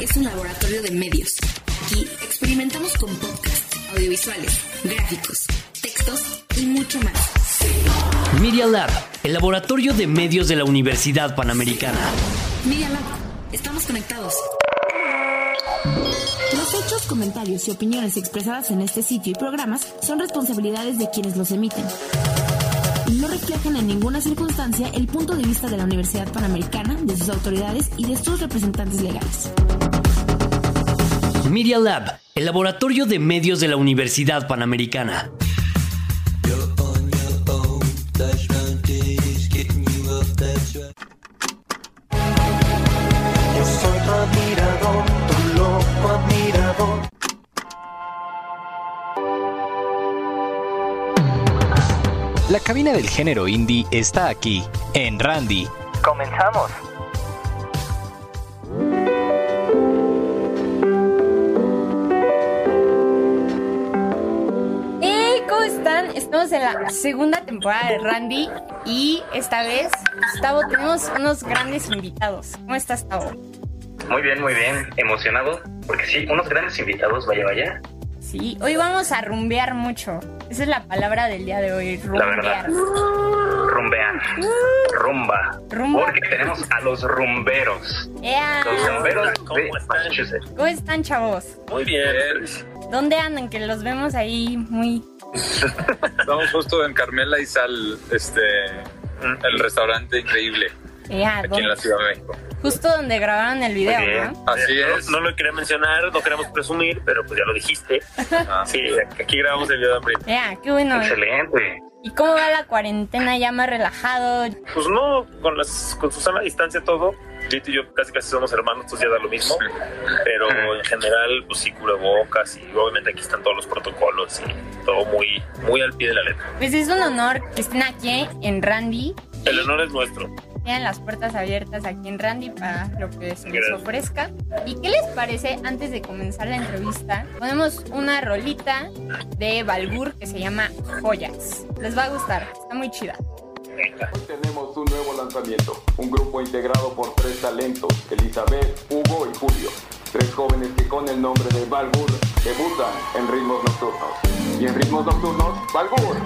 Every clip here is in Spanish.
es un laboratorio de medios. Aquí experimentamos con podcasts, audiovisuales, gráficos, textos y mucho más. Media Lab, el laboratorio de medios de la Universidad Panamericana. Media Lab, estamos conectados. Los hechos, comentarios y opiniones expresadas en este sitio y programas son responsabilidades de quienes los emiten. No reflejan en ninguna circunstancia el punto de vista de la Universidad Panamericana, de sus autoridades y de sus representantes legales. Media Lab, el laboratorio de medios de la Universidad Panamericana. La cabina del género indie está aquí, en Randy. Comenzamos. Estamos en la segunda temporada de Randy y esta vez, Gustavo, tenemos unos grandes invitados. ¿Cómo estás, Gustavo? Muy bien, muy bien. Emocionado. Porque sí, unos grandes invitados, vaya, vaya. Sí, hoy vamos a rumbear mucho. Esa es la palabra del día de hoy, La verdad. rumbear. Rumbear. Rumba. Rumba. Porque tenemos a los rumberos. Los rumberos de ¿Cómo están? Massachusetts. ¿Cómo están, chavos? Muy bien. ¿Dónde andan? Que los vemos ahí muy... Estamos justo en Carmela y Sal, este, el restaurante increíble ¡Ea! aquí en la Ciudad de México. Justo donde grabaron el video, bien. ¿no? Así es. No, lo quería mencionar, no queremos presumir, pero pues ya lo dijiste. Ah, Sí, aquí grabamos el video de hambre. ¡Ea! ¡Qué bueno! Excelente. ¿Y cómo va la cuarentena? ¿Ya más relajado? Pues no, con, las, con su sana distancia todo. Lito y yo casi casi somos hermanos, entonces ya da lo mismo. Pero en general, pues sí, cubrebocas y obviamente aquí están todos los protocolos y todo muy, muy al pie de la letra. Pues es un honor que estén aquí en Randy. El honor es nuestro. Tienen las puertas abiertas aquí en Randy para lo que se les ofrezca. ¿Y qué les parece antes de comenzar la entrevista? Ponemos una rolita de Balbur que se llama Joyas. Les va a gustar, está muy chida. Hoy tenemos un nuevo lanzamiento, un grupo integrado por tres talentos, Elizabeth, Hugo y Julio. Tres jóvenes que con el nombre de Balbur debutan en ritmos nocturnos. Y en ritmos nocturnos, Balbur.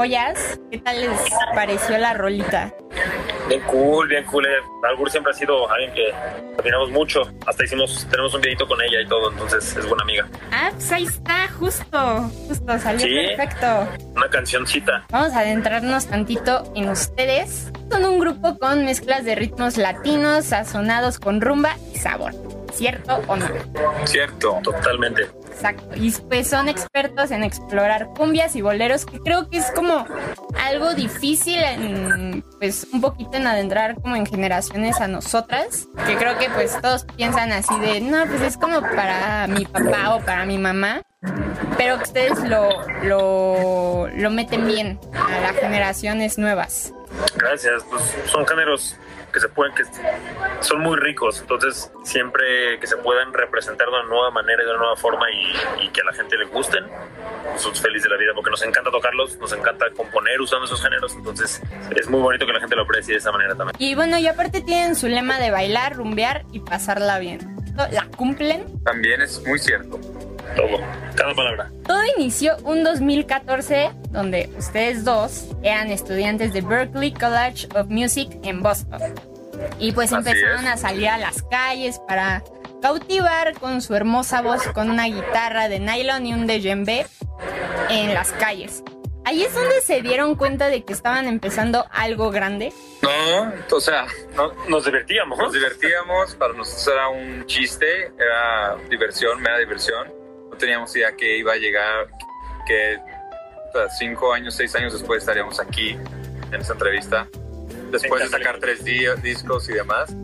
Joyas. ¿Qué tal les pareció la rolita? Bien cool, bien cool. eh. Balgur siempre ha sido alguien que admiramos mucho. Hasta hicimos, tenemos un videito con ella y todo, entonces es buena amiga. Ah, pues ahí está, justo, justo, salió Sí. perfecto. Una cancioncita. Vamos a adentrarnos tantito en ustedes. Son un grupo con mezclas de ritmos latinos, sazonados con rumba y sabor. ¿Cierto o no? Cierto. Totalmente. Exacto. Y pues son expertos en explorar cumbias y boleros, que creo que es como algo difícil en, pues, un poquito en adentrar como en generaciones a nosotras. Que creo que pues todos piensan así de, no, pues es como para mi papá o para mi mamá. Pero ustedes lo, lo, lo meten bien a las generaciones nuevas. Gracias. Pues son géneros que se pueden, que son muy ricos. Entonces, siempre que se puedan representar de una nueva manera y de una nueva forma y, y que a la gente le gusten, somos felices de la vida porque nos encanta tocarlos, nos encanta componer usando esos géneros. Entonces, es muy bonito que la gente lo aprecie de esa manera también. Y bueno, y aparte tienen su lema de bailar, rumbear y pasarla bien. ¿La cumplen? También es muy cierto. Todo, cada palabra. Todo inició un 2014 donde ustedes dos eran estudiantes de Berklee College of Music en Boston. Y pues Así empezaron es. a salir a las calles para cautivar con su hermosa voz con una guitarra de nylon y un djembe en las calles. Ahí es donde se dieron cuenta de que estaban empezando algo grande. No, o sea, No, nos divertíamos. nos divertíamos, para nosotros era un chiste, era diversión, mera diversión. No teníamos idea que iba a llegar, que o sea, cinco años, seis años después estaríamos aquí en esta entrevista. Después de sacar tres di- discos y demás.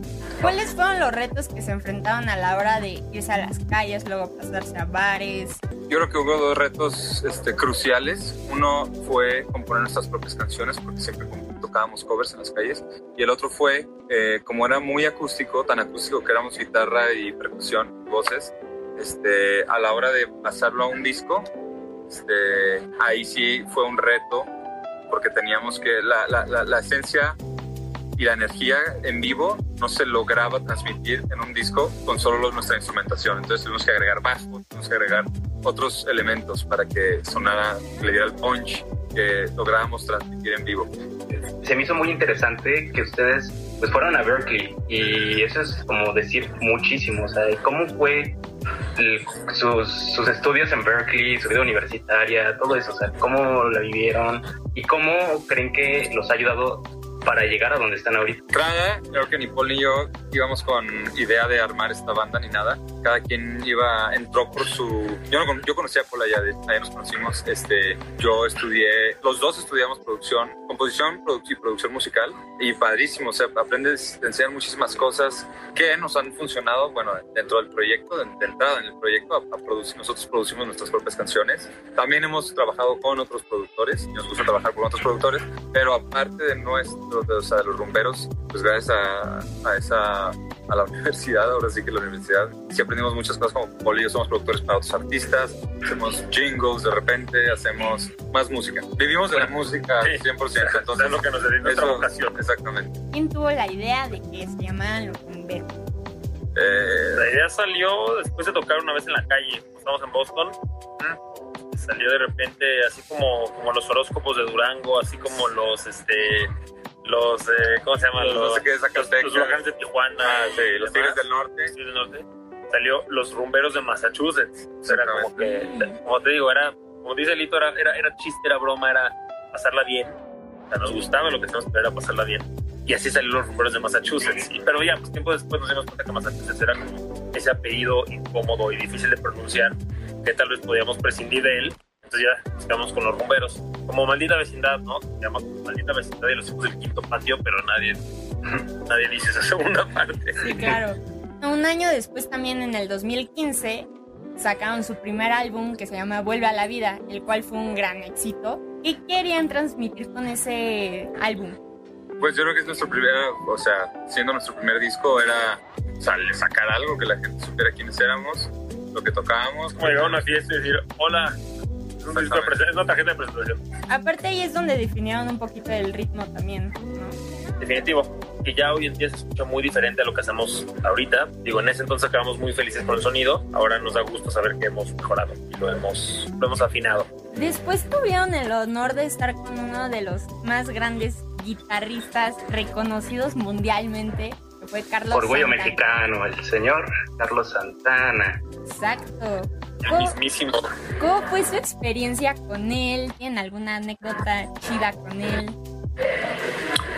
¿Cuáles fueron los retos que se enfrentaron a la hora de irse a las calles, luego pasarse a bares? Yo creo que hubo dos retos este, cruciales. Uno fue componer nuestras propias canciones, porque siempre tocábamos covers en las calles. Y el otro fue, eh, como era muy acústico, tan acústico que éramos guitarra y percusión, voces, este, a la hora de pasarlo a un disco, este, ahí sí fue un reto, porque teníamos que, la, la, la, la esencia y la energía en vivo no se lograba transmitir en un disco con solo nuestra instrumentación. Entonces tuvimos que agregar bajo, tuvimos que agregar otros elementos para que sonara, que le diera el punch que lográbamos transmitir en vivo. Se me hizo muy interesante que ustedes pues fueron a Berkeley y eso es como decir muchísimo, o sea, cómo fue sus, sus estudios en Berkeley, su vida universitaria, todo eso, o sea, cómo la vivieron y cómo creen que los ha ayudado para llegar a donde están ahorita. Entrada, creo que ni Paul ni yo íbamos con idea de armar esta banda ni nada. Cada quien iba, entró por su... Yo, no yo conocí a Paul allá, allá nos conocimos. Este, yo estudié, los dos estudiamos producción, composición y producción musical. Y padrísimo, o sea, aprendes, te enseñan muchísimas cosas que nos han funcionado, bueno, dentro del proyecto, de, de entrada en el proyecto, a, a producir, nosotros producimos nuestras propias canciones. También hemos trabajado con otros productores, nos gusta trabajar con otros productores, pero aparte de nuestro, o sea, de los rumberos, pues gracias a, a esa, a la universidad, ahora sí que la universidad, sí aprendimos muchas cosas como Poli somos productores para otros artistas, hacemos jingles de repente, hacemos más música. Vivimos de la música Sí. 100%, entonces es lo que nos dedica nuestra eso- vocación. Exactamente. ¿Quién tuvo la idea de que se llamaran los rumberos? Eh, La idea salió después de tocar una vez en la calle. Estamos en Boston. Salió de repente así como, como los horóscopos de Durango, así como los este los eh, ¿cómo se llaman? Los no sé qué de Zacatecas. Los huracanes de Tijuana, Ah, sí, y los. Tigres del Norte. Los Tigres del Norte. Salió los rumberos de Massachusetts. O sea, era como que, como te digo, era, como dice Lito, era, era, era chiste, era broma, era pasarla bien. O sea, nos gustaba lo que teníamos que era pasarla bien. Y así salieron los rumberos de Massachusetts. Y, pero ya, pues tiempo después nos dimos cuenta que Massachusetts era como ese apellido incómodo y difícil de pronunciar, que tal vez podíamos prescindir de él. Entonces ya quedamos con los rumberos. Como maldita vecindad, ¿no? Se llama como maldita vecindad y los hijos del quinto patio, pero nadie, nadie dice esa segunda parte. Sí, claro. Un año después, también en el 2015, sacaron su primer álbum que se llama Vuelve a la Vida, el cual fue un gran éxito. ¿Qué querían transmitir con ese álbum? Pues yo creo que es nuestro primer, o sea, siendo nuestro primer disco era o sea, sacar algo que la gente supiera quiénes éramos, lo que tocábamos. Como llegar a una fiesta y decir, hola, es, una tarjeta de presentación. Aparte ahí es donde definieron un poquito el ritmo también, ¿no? Definitivo. Que ya hoy en día se escucha muy diferente a lo que hacemos ahorita. Digo, en ese entonces acabamos muy felices con el sonido. Ahora nos da gusto saber que hemos mejorado y lo hemos, lo hemos afinado. Después tuvieron el honor de estar con uno de los más grandes guitarristas reconocidos mundialmente, que fue Carlos Orgullo Santana. mexicano, el señor Carlos Santana. Exacto. El ¿Cómo, mismísimo. cómo fue su experiencia con él? ¿Tienen alguna anécdota chida con él?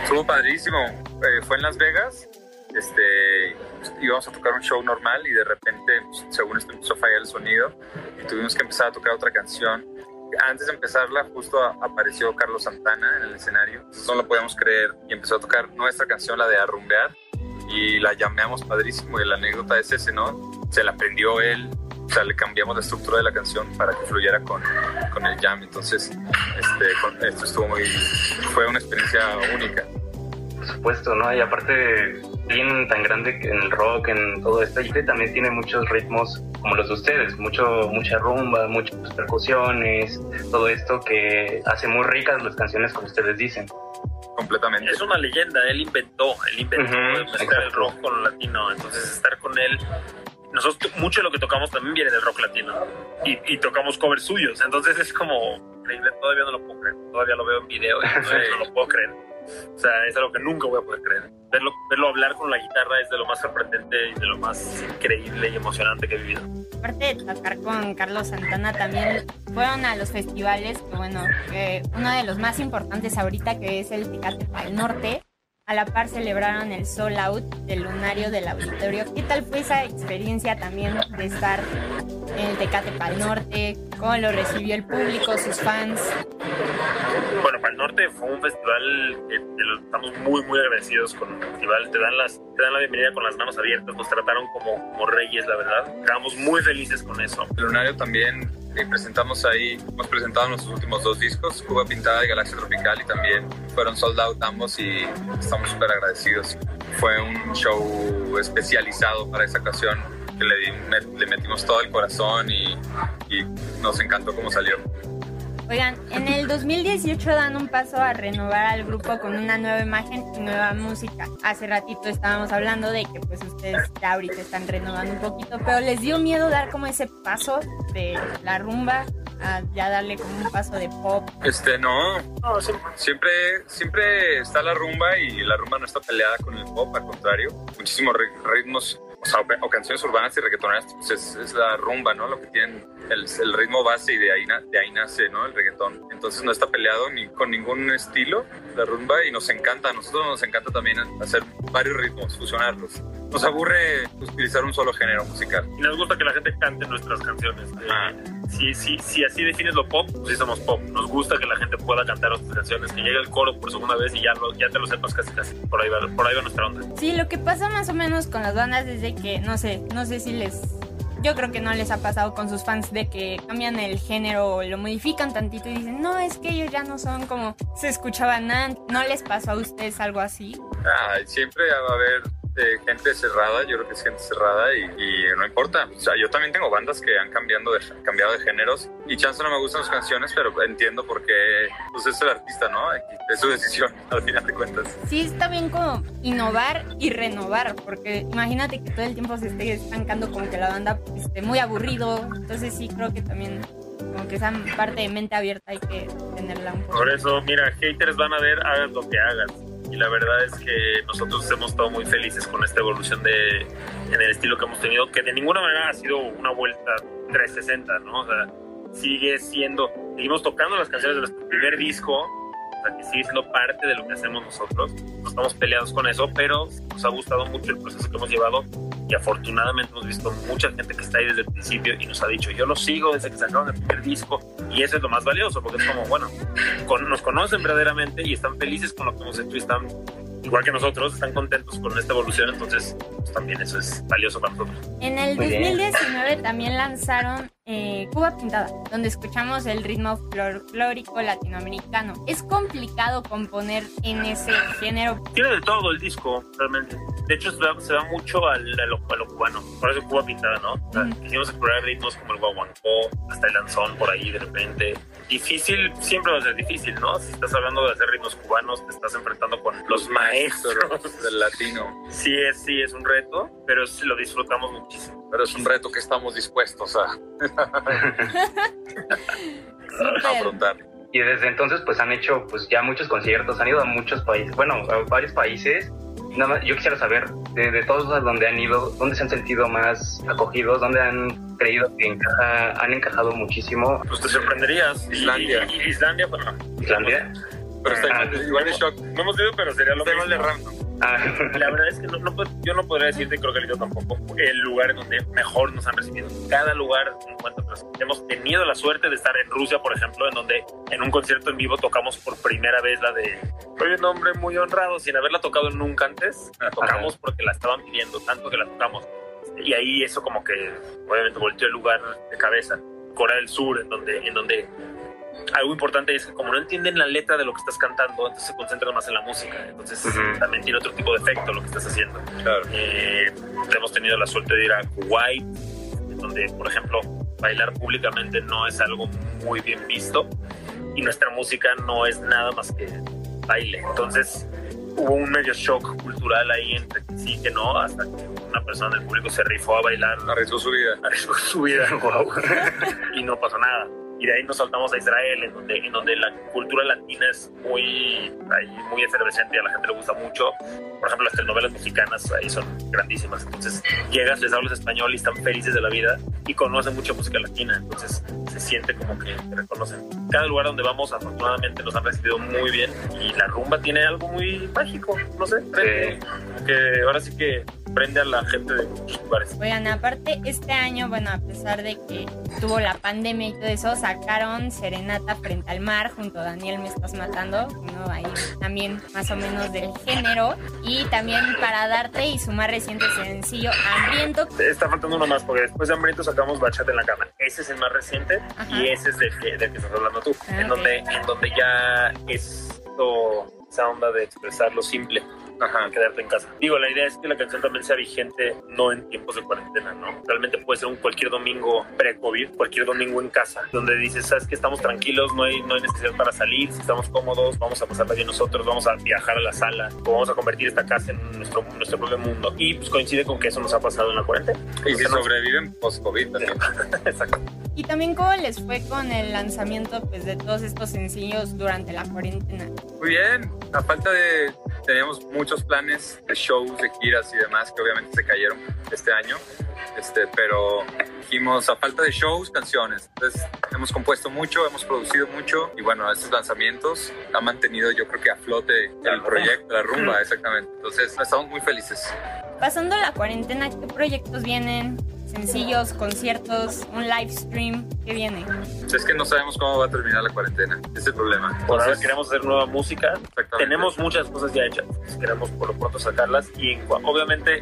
Estuvo padrísimo. Eh, fue en Las Vegas. Este, íbamos a tocar un show normal y de repente, pues, según esto, empezó a fallar el sonido y tuvimos que empezar a tocar otra canción. Antes de empezarla, justo apareció Carlos Santana en el escenario. Entonces, no lo podíamos creer y empezó a tocar nuestra canción, la de Arrumbear, y la llameamos padrísimo. Y la anécdota es ese, ¿no? Se la aprendió él. O sea, le cambiamos la estructura de la canción para que fluyera con, con el jam. Entonces, este, con- esto estuvo muy. Fue una experiencia única. Por supuesto, ¿no? Y aparte, bien tan grande que en el rock, en todo esto, y también tiene muchos ritmos como los de ustedes, mucho, mucha rumba, muchas percusiones, todo esto que hace muy ricas las canciones, como ustedes dicen. Completamente. Es una leyenda, él inventó, él inventó mezclar el rock con lo latino, entonces estar con él, nosotros mucho de lo que tocamos también viene del rock latino y, y tocamos covers suyos, entonces es como increíble, todavía no lo puedo creer, todavía lo veo en video y todavía no lo puedo creer. O sea, es algo que nunca voy a poder creer. Verlo, verlo hablar con la guitarra es de lo más sorprendente y de lo más increíble y emocionante que he vivido. Aparte de tocar con Carlos Santana, también fueron a los festivales, que bueno, que uno de los más importantes ahorita, que es el Tecate Pal Norte. A la par celebraron el Soul Out del lunario del auditorio. ¿Qué tal fue esa experiencia también de estar en el Tecate Pal Norte? ¿Cómo lo recibió el público, sus fans? Bueno, para el norte fue un festival que estamos muy, muy agradecidos con el festival. Te dan, las, te dan la bienvenida con las manos abiertas, nos trataron como, como reyes, la verdad. Quedamos muy felices con eso. El Lunario también eh, presentamos ahí, hemos presentado nuestros últimos dos discos, Cuba Pintada y Galaxia Tropical, y también fueron sold out ambos y estamos súper agradecidos. Fue un show especializado para esa ocasión que le, di- met- le metimos todo el corazón y, y nos encantó cómo salió. Oigan, en el 2018 dan un paso a renovar al grupo con una nueva imagen y nueva música. Hace ratito estábamos hablando de que pues ustedes ya ahorita están renovando un poquito, pero les dio miedo dar como ese paso de la rumba a ya darle como un paso de pop. Este, no, siempre, siempre está la rumba y la rumba no está peleada con el pop, al contrario, muchísimos ri- ritmos, o, sea, o- canciones urbanas y reggaetoneras, pues es, es la rumba, ¿no? Lo que tienen el, el ritmo base y de ahí, de ahí nace, ¿no? El reggaetón. Entonces no está peleado ni con ningún estilo la rumba y nos encanta, a nosotros nos encanta también hacer varios ritmos, fusionarlos. Nos aburre utilizar un solo género musical. Y nos gusta que la gente cante nuestras canciones. Eh, si, si, si así defines lo pop, pues sí somos pop. Nos gusta que la gente pueda cantar nuestras canciones, que llegue el coro por segunda vez y ya, lo, ya te lo sepas casi casi. Por ahí, va, por ahí va nuestra onda. Sí, lo que pasa más o menos con las bandas es de que, no sé, no sé si les... Yo creo que no les ha pasado con sus fans de que cambian el género o lo modifican tantito y dicen, no, es que ellos ya no son como se escuchaban antes. ¿No les pasó a ustedes algo así? Ah, siempre va a haber eh, gente cerrada, yo creo que es gente cerrada y, y no importa. O sea, yo también tengo bandas que han cambiando de, cambiado de géneros y chance no me gustan sus canciones, pero entiendo por qué pues es el artista, ¿no? Es su decisión al final de cuentas. Sí, está bien como innovar y renovar, porque imagínate que todo el tiempo se esté estancando como que la banda esté muy aburrido. Entonces sí creo que también como que esa parte de mente abierta hay que tenerla un poco. Por eso, mira, haters van a ver, hagas lo que hagas. Y la verdad es que nosotros hemos estado muy felices con esta evolución de, en el estilo que hemos tenido, que de ninguna manera ha sido una vuelta 360, ¿no? O sea, sigue siendo, seguimos tocando las canciones de nuestro primer disco, sea, que sigue siendo parte de lo que hacemos nosotros. No estamos peleados con eso, pero nos ha gustado mucho el proceso que hemos llevado y afortunadamente hemos visto mucha gente que está ahí desde el principio y nos ha dicho, yo lo sigo desde que sacaron el primer disco y eso es lo más valioso porque es como, bueno, con- nos conocen verdaderamente y están felices con lo que hemos hecho y están, igual que nosotros, están contentos con esta evolución, entonces pues, también eso es valioso para nosotros. En el Muy bien. 2019 también lanzaron eh, Cuba Pintada, donde escuchamos el ritmo folclórico latinoamericano. Es complicado componer en ese género. Tiene de todo el disco, realmente. De hecho, se da mucho al, a, lo, a lo cubano. Por eso Cuba pintada, ¿no? O sea, quisimos explorar ritmos como el guaguancó, hasta el danzón por ahí de repente. Difícil, siempre va a ser difícil, ¿no? Si estás hablando de hacer ritmos cubanos, te estás enfrentando con los maestros del latino. Sí, es, sí, es un reto, pero sí lo disfrutamos muchísimo. Pero es un reto que estamos dispuestos a. afrontar. Y desde entonces pues han hecho pues ya muchos conciertos, han ido a muchos países, bueno, a varios países. Nada más, yo quisiera saber de, de todos los donde han ido, dónde se han sentido más acogidos, dónde han creído que encaja, han encajado muchísimo. Pues te sorprenderías. Islandia. Islandia, bueno. Islandia. Pero está Ah. igual de- shock. No hemos ido, pero sería lo igual de mismo. random. Ah, La verdad es que no, no yo no podría decirte, creo que yo tampoco, el lugar en donde mejor nos han recibido. Cada lugar, en cuanto hemos tenido la suerte de estar en Rusia, por ejemplo, en donde en un concierto en vivo tocamos por primera vez la de Soy un hombre muy honrado, sin haberla tocado nunca antes. La tocamos porque la estaban pidiendo, tanto que la tocamos. Y ahí eso como que obviamente volteó el lugar de cabeza. Corea del Sur, en donde, en donde algo importante es que como no entienden la letra de lo que estás cantando, entonces se concentran más en la música. Entonces Ujú. también tiene otro tipo de efecto lo que estás haciendo. Claro. Eh, hemos tenido la suerte de ir a Kuwait, donde, por ejemplo, bailar públicamente no es algo muy bien visto y nuestra música no es nada más que baile. Entonces hubo un medio shock cultural ahí entre que sí y que no, hasta que una persona del público se rifó a bailar, Arriesgó su vida. arriesgó su vida y no pasó nada. Y de ahí nos saltamos a Israel, en donde, en donde la cultura latina es muy, ahí, muy efervescente a la gente le gusta mucho. Por ejemplo, las telenovelas mexicanas ahí son grandísimas. Entonces llegas, les hablas español y están felices de la vida y conocen mucha música latina. Entonces se siente como que te reconocen. Cada lugar donde vamos, afortunadamente, nos han recibido muy bien y la rumba tiene algo muy mágico. No sé, como que ahora sí que prende a la gente de muchos lugares. Oigan, aparte, este año, bueno, a pesar de que tuvo la pandemia y todo eso, sacaron Serenata frente al mar junto a Daniel Me Estás Matando, uno ahí también más o menos del género. Y también para darte y su más reciente sencillo, Hambriento. Está faltando uno más, porque después de Hambriento sacamos Bachata en la cama. Ese es el más reciente Ajá. y ese es del que, del que estás hablando tú. Ah, en, ok. donde, en donde ya es esa onda de expresar lo simple. Ajá, quedarte en casa. Digo, la idea es que la canción también sea vigente, no en tiempos de cuarentena, ¿no? Realmente puede ser un cualquier domingo pre-COVID, cualquier domingo en casa, donde dices, sabes que estamos tranquilos, no hay, no hay necesidad para salir, si estamos cómodos, vamos a pasarla bien nosotros, vamos a viajar a la sala, o vamos a convertir esta casa en nuestro, nuestro propio mundo. Y pues coincide con que eso nos ha pasado en la cuarentena. Y si sobreviven post-COVID también. Exacto. Y también cómo les fue con el lanzamiento pues, de todos estos sencillos durante la cuarentena. Muy bien. A falta de... Teníamos muchos planes de shows, de giras y demás que obviamente se cayeron este año. Este, pero dijimos, a falta de shows, canciones. Entonces hemos compuesto mucho, hemos producido mucho y bueno, estos lanzamientos han mantenido yo creo que a flote el proyecto, la rumba, exactamente. Entonces estamos muy felices. Pasando la cuarentena, ¿qué proyectos vienen? Sencillos, conciertos, un live stream, ¿qué viene? Es que no sabemos cómo va a terminar la cuarentena. Es el problema. Por ahora Entonces, queremos hacer nueva música. Tenemos muchas cosas ya hechas. Queremos por lo pronto sacarlas. Y obviamente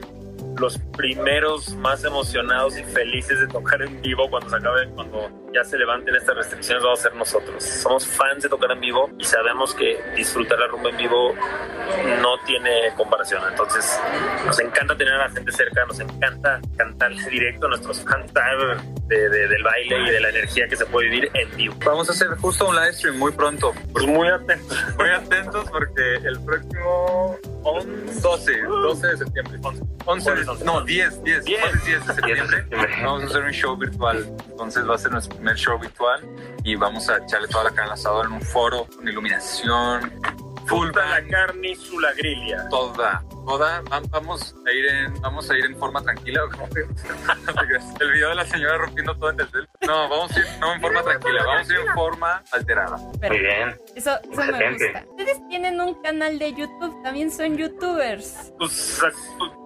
los primeros más emocionados y felices de tocar en vivo cuando se acabe, cuando ya se levanten estas restricciones, vamos a ser nosotros. Somos fans de tocar en vivo y sabemos que disfrutar la rumba en vivo no tiene comparación. Entonces, nos encanta tener a la gente cerca, nos encanta cantar directo, nuestros cantar de- de- del baile y de la energía que se puede vivir en vivo. Vamos a hacer justo un live stream muy pronto. Pues muy atentos. Muy atentos porque el próximo 11, 12, 12 de septiembre. 11, de- no, 10, 10, 10. 11, 10 de septiembre. Vamos a hacer un show virtual. Entonces va a ser nuestro primer show virtual y vamos a echarle toda la carne al asador en un foro con iluminación, full Fulta la carne y su la grilla. toda, toda. Va- Vamos a ir en, vamos a ir en forma tranquila. el video de la señora rompiendo todo en el cel. No, vamos a ir no en forma tranquila, vamos a ir en forma alterada. Pero Muy bien. eso, eso me gusta. Ustedes tienen un canal de YouTube, también son youtubers. Pues,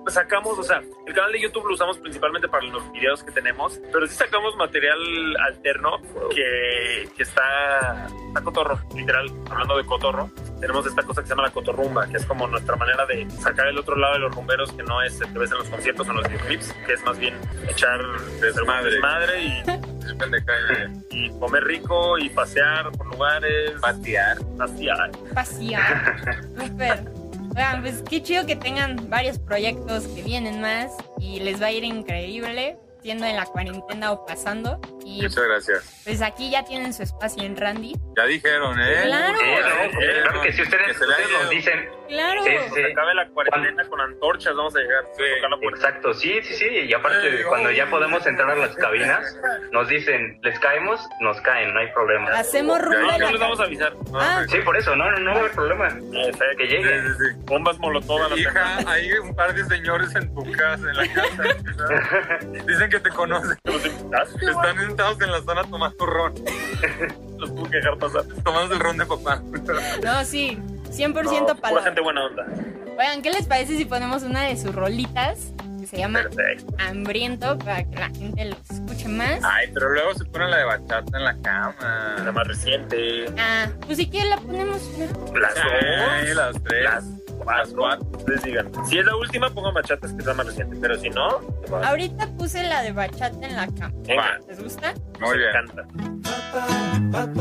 pues, sacamos, o sea, el canal de YouTube lo usamos principalmente para los videos que tenemos, pero sí sacamos material alterno que, que está, está cotorro, literal, hablando de cotorro. Tenemos esta cosa que se llama la cotorrumba, que es como nuestra manera de sacar el otro lado de los rumberos, que no es el que ves en los conciertos o en los videoclips, que es más bien echar Desmadre. desmadre y, comer rico y pasear por lugares, pasear. Súper. Oigan, pues qué chido que tengan varios proyectos que vienen más y les va a ir increíble, siendo en la cuarentena o pasando. Y Muchas gracias. pues aquí ya tienen su espacio en Randy. Ya dijeron, ¿eh? Claro. Sí, claro que si ustedes, Que ustedes nos dicen. Claro. Sí, sí, sí. Se acabe la cuarentena con antorchas, vamos a llegar. Sí. a. Exacto, sí, sí, sí. Y aparte, Ey, cuando ya podemos entrar a las cabinas, nos dicen, les caemos, nos caen, no hay problema. Hacemos rumbo No, les vamos a avisar. Ah. Sí, por eso, no, no, no haber problema. Exacto. Que Sí, llegue. sí, sí. Bombas molotov a la Hija, hay un par de señores en tu casa, en la casa. Dicen que te conocen. Están sentados en la zona tomando ron. Los tuve que dejar pasar. Tomando el ron de papá. No, sí. 100% No, pura palabra. gente buena onda. Oigan, ¿qué les parece si ponemos una de sus rolitas? Que se llama Perfecto. Hambriento para que la gente los escuche más. Ay, pero luego se pone la de bachata en la cama. La más reciente. Ah, pues si quieren la ponemos. ¿no? Las Sí, dos. las tres. Las Las cuatro. Ustedes digan. Si es la última, pongan bachatas, que es la más reciente. Pero si no, Ahorita puse la de bachata en la cama. venga. ¿Les gusta? Muy nos bien. encanta.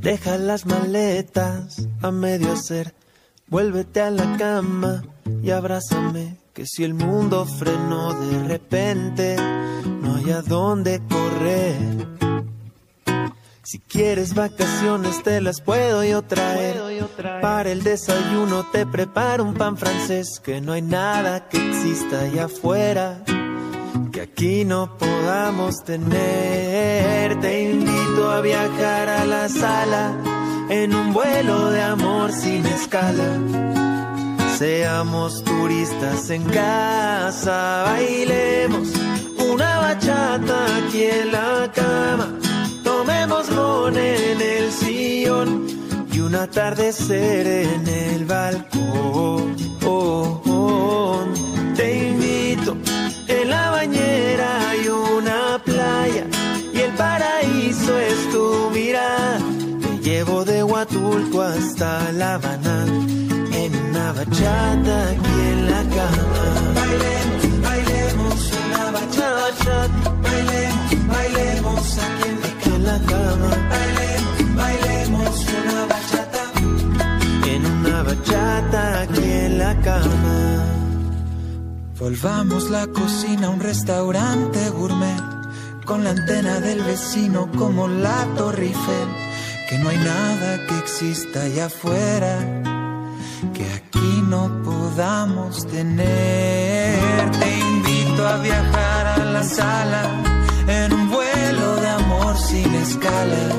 Deja las maletas a medio hacer, vuélvete a la cama y abrázame, que si el mundo frenó de repente, no hay a dónde correr. Si quieres vacaciones te las puedo yo traer. Para el desayuno te preparo un pan francés, que no hay nada que exista allá afuera aquí no podamos tener. Te invito a viajar a la sala en un vuelo de amor sin escala. Seamos turistas en casa, bailemos una bachata aquí en la cama. Tomemos ron en el sillón y un atardecer en el balcón. Huatulco hasta La Habana en una bachata aquí en la cama. Bailemos, bailemos una bachata. Bailemos, bailemos aquí en, aquí en la cama. Bailemos, bailemos una bachata. En una bachata aquí en la cama. Volvamos la cocina a un restaurante gourmet con la antena del vecino como la Torre Eiffel. Que no hay nada que exista allá afuera que aquí no podamos tener. Te invito a viajar a la sala en un vuelo de amor sin escalas.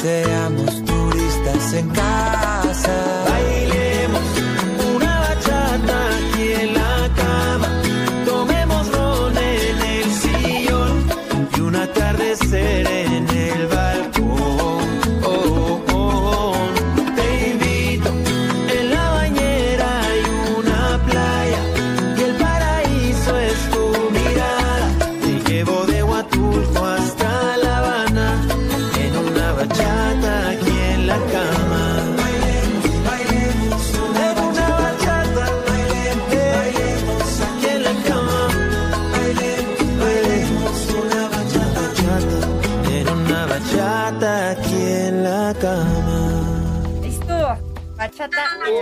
Seamos turistas en casa.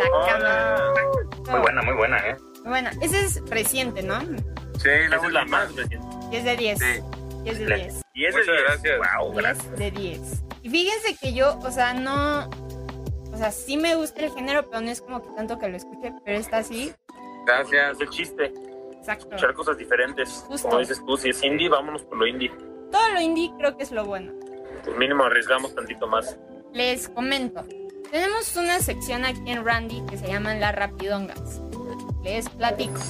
La cama. Muy buena, muy buena, ¿eh? Bueno, ese es reciente, ¿no? Sí, la Esa es la más reciente. 10 de 10. Sí. 10 de 10. Y ese Muchas es gracias. Wow, 10 de 10. Y fíjense que yo, o sea, no. O sea, sí me gusta el género, pero no es como que tanto que lo escuche, pero está así. Gracias. Es el chiste. Exacto. Escuchar cosas diferentes. Justo. Como dices tú, si es indie, vámonos por lo indie. Todo lo indie creo que es lo bueno. Pues mínimo arriesgamos tantito más. Les comento. Tenemos una sección aquí en Randy que se llaman las rapidongas. Les platico.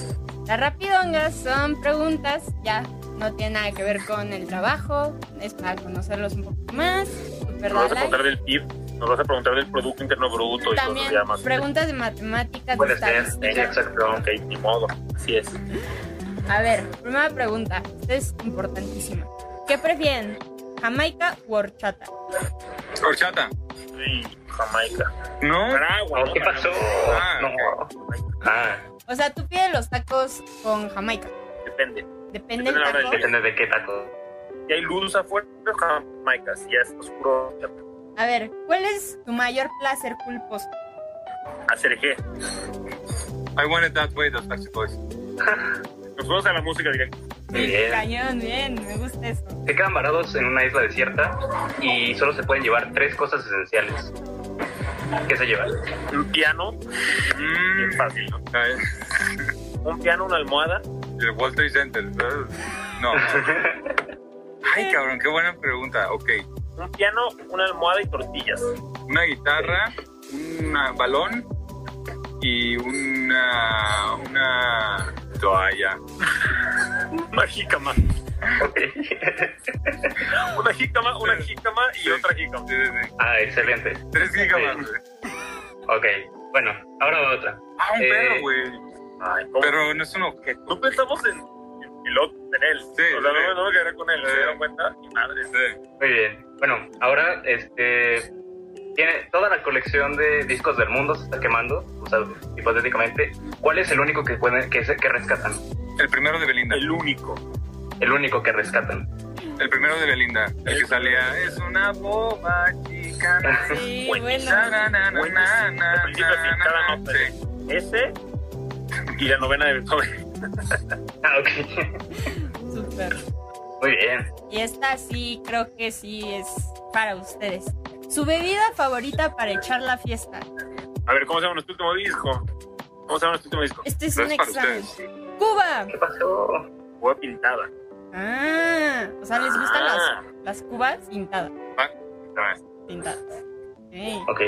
Las rapidongas son preguntas, ya no tiene nada que ver con el trabajo, es para conocerlos un poco más. Super Nos vas a preguntar del PIB, nos vas a preguntar del Producto Interno Bruto y También cosas ya más. preguntas de matemáticas, de Puede ser, estadística. exacto. Ok, ni modo. Así es. A ver, primera pregunta. Esta es importantísima. ¿Qué prefieren? ¿Jamaica u horchata? Horchata. Sí, Jamaica. ¿No? ¿Qué pasó? Ah, No. Ah, O sea, tú pides los tacos con Jamaica. Depende. Depende Depende del de taco. depende de qué taco. Si hay luz afuera, Jamaica. Si ya es oscuro, A ver, ¿cuál es tu mayor placer culposo? hacer G. I want it that way, los Backstreet Boys. Nos fuimos a la música directa. Bien. Cañón, bien, me gusta eso. Se quedan varados en una isla desierta y solo se pueden llevar tres cosas esenciales. ¿Qué se llevan? Un piano. Mm. Bien fácil, ¿no? Un piano, una almohada. El World Trade Center. No. Ay, cabrón, qué buena pregunta. Ok. Un piano, una almohada y tortillas. Una guitarra, un balón y una. una toalla. Una jícama. una jícama, una jícama y otra jícama. Ah, excelente. Tres jícamas, güey. Ok, bueno, ahora va otra. Ah, un Eh, perro, güey. Pero no es un objeto. No pensamos en, en piloto, en él. Sí, o sea, sí. no, me- no me quedé con él. ¿Se dieron cuenta? Mi madre. Sí. Muy bien. Bueno, ahora este tiene toda la colección de discos del mundo se está quemando, o sea, hipotéticamente. ¿Cuál es el único que pueden que, se- que rescatan? El primero de Belinda. El único. El único que rescatan. El primero de Belinda. El que salía. Es una boba chica. Sí, bueno. Na, na, na, Buenísimo. na, na, De principio a fin, na, cada na. nota. Sí. Ese y la novena de Beethoven. Ah, ok. Súper. Muy bien. Y esta sí, creo que sí es para ustedes. Su bebida favorita para echar la fiesta. A ver, ¿cómo se llama nuestro último disco? ¿Cómo se llama nuestro último disco? Este es No un es para examen. ustedes. Cuba. ¿Qué pasó? Fue pintada. Ah, o sea, les gustan Ah. las, las cubas pintadas. Ah, Pintadas. Sí, Ok,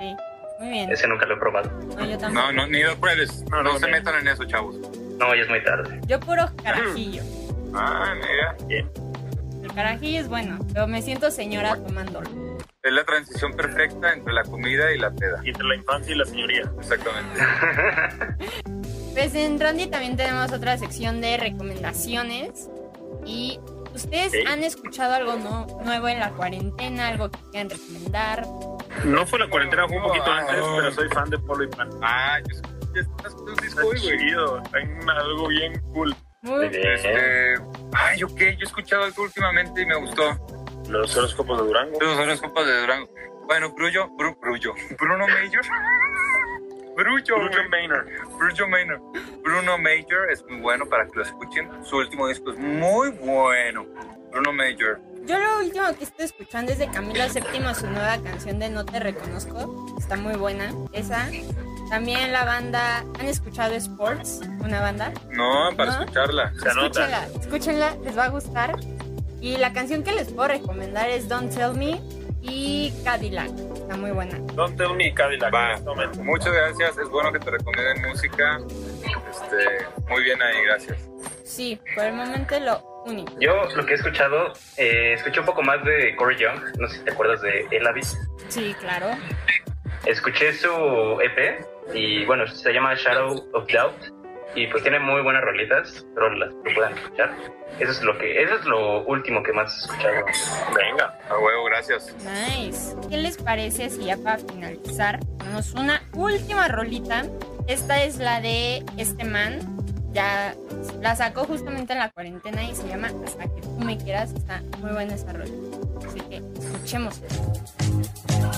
sí. Muy bien. ese nunca lo he probado. No, yo tampoco. No, no, ni lo pruebes. No, No, no, se metan en eso, chavos. No, ya es muy tarde. Yo puro carajillo. Ah, mira. Bien. El carajillo es bueno, pero me siento señora tomándolo. Es la transición perfecta entre la comida y la peda. Y entre la infancia y la señoría. Exactamente. Pues en Randy también tenemos otra sección de recomendaciones. Y ustedes han escuchado algo no- nuevo en la cuarentena, algo que quieran recomendar. No fue la cuarentena, fue un poquito Ah, antes, pero soy fan de Polo y Pan. Ah, yo escuché estas cosas Está disco chido, en algo bien cool. Muy Muy bien. Este, ay, ok, yo he escuchado algo últimamente y me gustó. Los horóscopos de Durango. Los horóscopos de Durango. Bueno, Brullo, Bru, Brullo. Bruno Major. Bruno güey. Maynard. Bruno Major. Bruno Major es muy bueno para que lo escuchen. Su último disco es muy bueno. Bruno Major. Yo lo último que estoy escuchando es de Camilo VII, su nueva canción de No Te Reconozco. Está muy buena. Esa. También la banda. ¿Han escuchado Sports? Una banda. No, para ¿No? escucharla. Se anota. Escúchenla, escúchenla, les va a gustar. Y la canción que les puedo recomendar es Don't Tell Me y Cadillac. Está muy buena. Don't tell me Cadillac. Va. este. Muchas gracias. Es bueno que te recomienden música. Este, muy bien ahí, gracias. Sí, por el momento lo único. Yo lo que he escuchado, eh, escuché un poco más de Corey Young, no sé si te acuerdas de El Abyss. Sí, claro. Escuché su EP y bueno, se llama Shadow of Doubt y pues tiene muy buenas rolitas, pero las lo pueden escuchar. Eso es lo que, eso es lo último que más he escuchado. Venga. A huevo, gracias. Nice. ¿Qué les parece si ya para finalizar tenemos una última rolita? Esta es la de este man. Ya la sacó justamente en la cuarentena y se llama Hasta que tú me quieras. Está muy buena esa rolita. Así que escuchemos. Tengo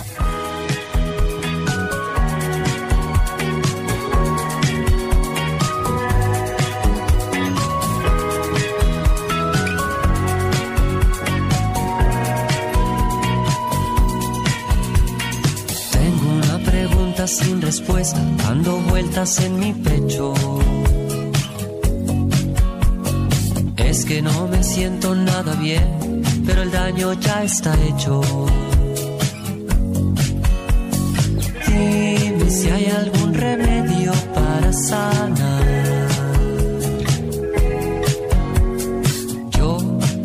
respuesta, dando vueltas en mi pecho. Es que no me siento nada bien, pero el daño ya está hecho. Dime si hay algún remedio para sanar. Yo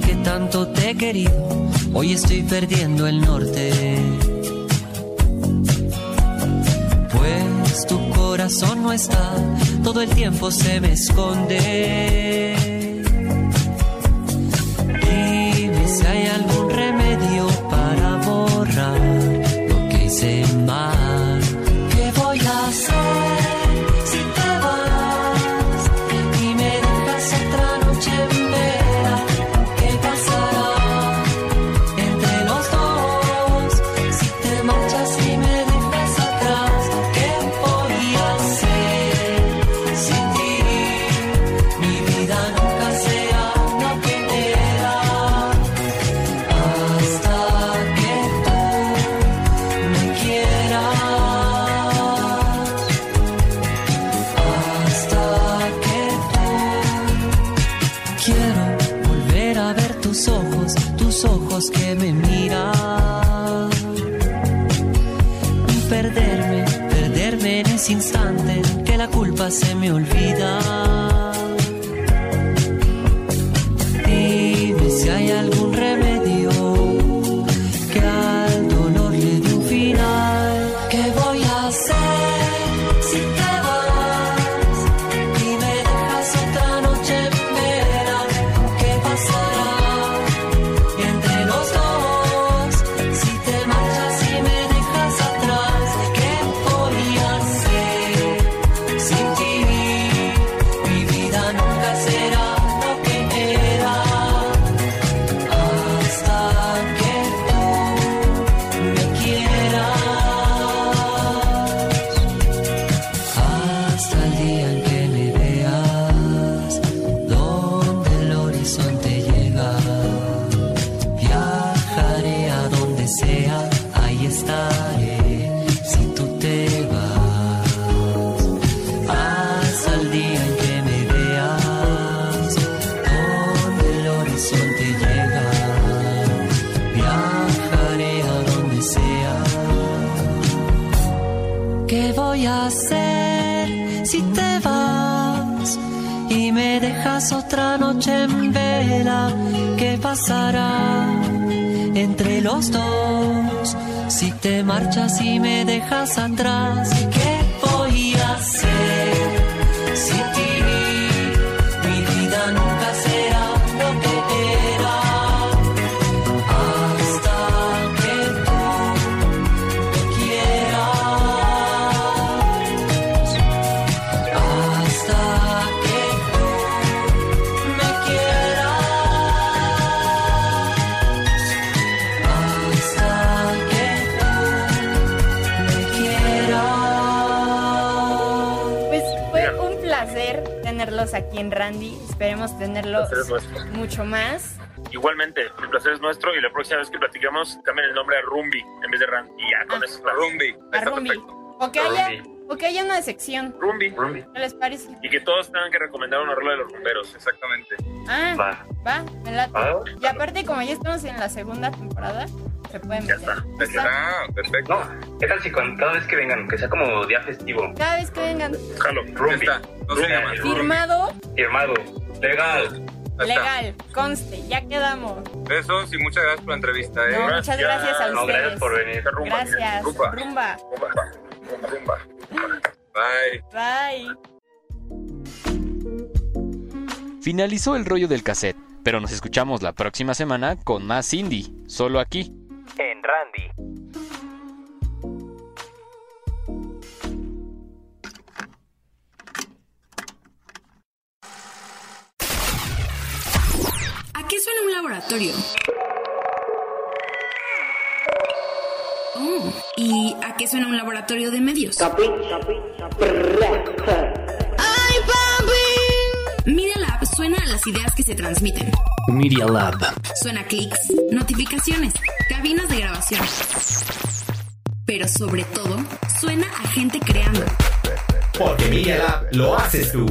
que tanto te he querido, hoy estoy perdiendo el norte. Corazón no está, todo el tiempo se me esconde. Y me dejas atrás? ¿Qué en Randy. Esperemos nuestro. mucho más. Igualmente, el placer es nuestro y la próxima vez que platiquemos cambien el nombre a Rumbi en vez de Rand. Y ya, con eso. Rumbi. A Rumbi. O que haya, o que haya una sección. Rumbi. ¿Qué les parece? Y que todos tengan que recomendar una rola de los rumberos. Exactamente. Ah, Va. va, me late. Ah. Y aparte, como ya estamos en la segunda temporada, se pueden meter. Ah, perfecto. ¿Qué tal si con, cada vez que vengan, que sea como día festivo? Cada vez que vengan. Jalo, Rumbi. No se llama. Firmado, Firmado. Legal. legal, conste, ya quedamos. Besos y muchas gracias por la entrevista. ¿eh? No, muchas gracias a No, ustedes. gracias por venir. Gracias. Rumba. Rumba. Rumba. Bye. Bye. Finalizó el rollo del cassette, pero nos escuchamos la próxima semana con más indie, solo aquí. Randy. ¿A qué suena un laboratorio? Oh, ¿y a qué suena un laboratorio de medios? ¡Ay, papi! Suena a las ideas que se transmiten. Media Lab. Suena a clics, notificaciones, cabinas de grabación. Pero sobre todo, suena a gente creando. Porque Media Lab lo haces tú.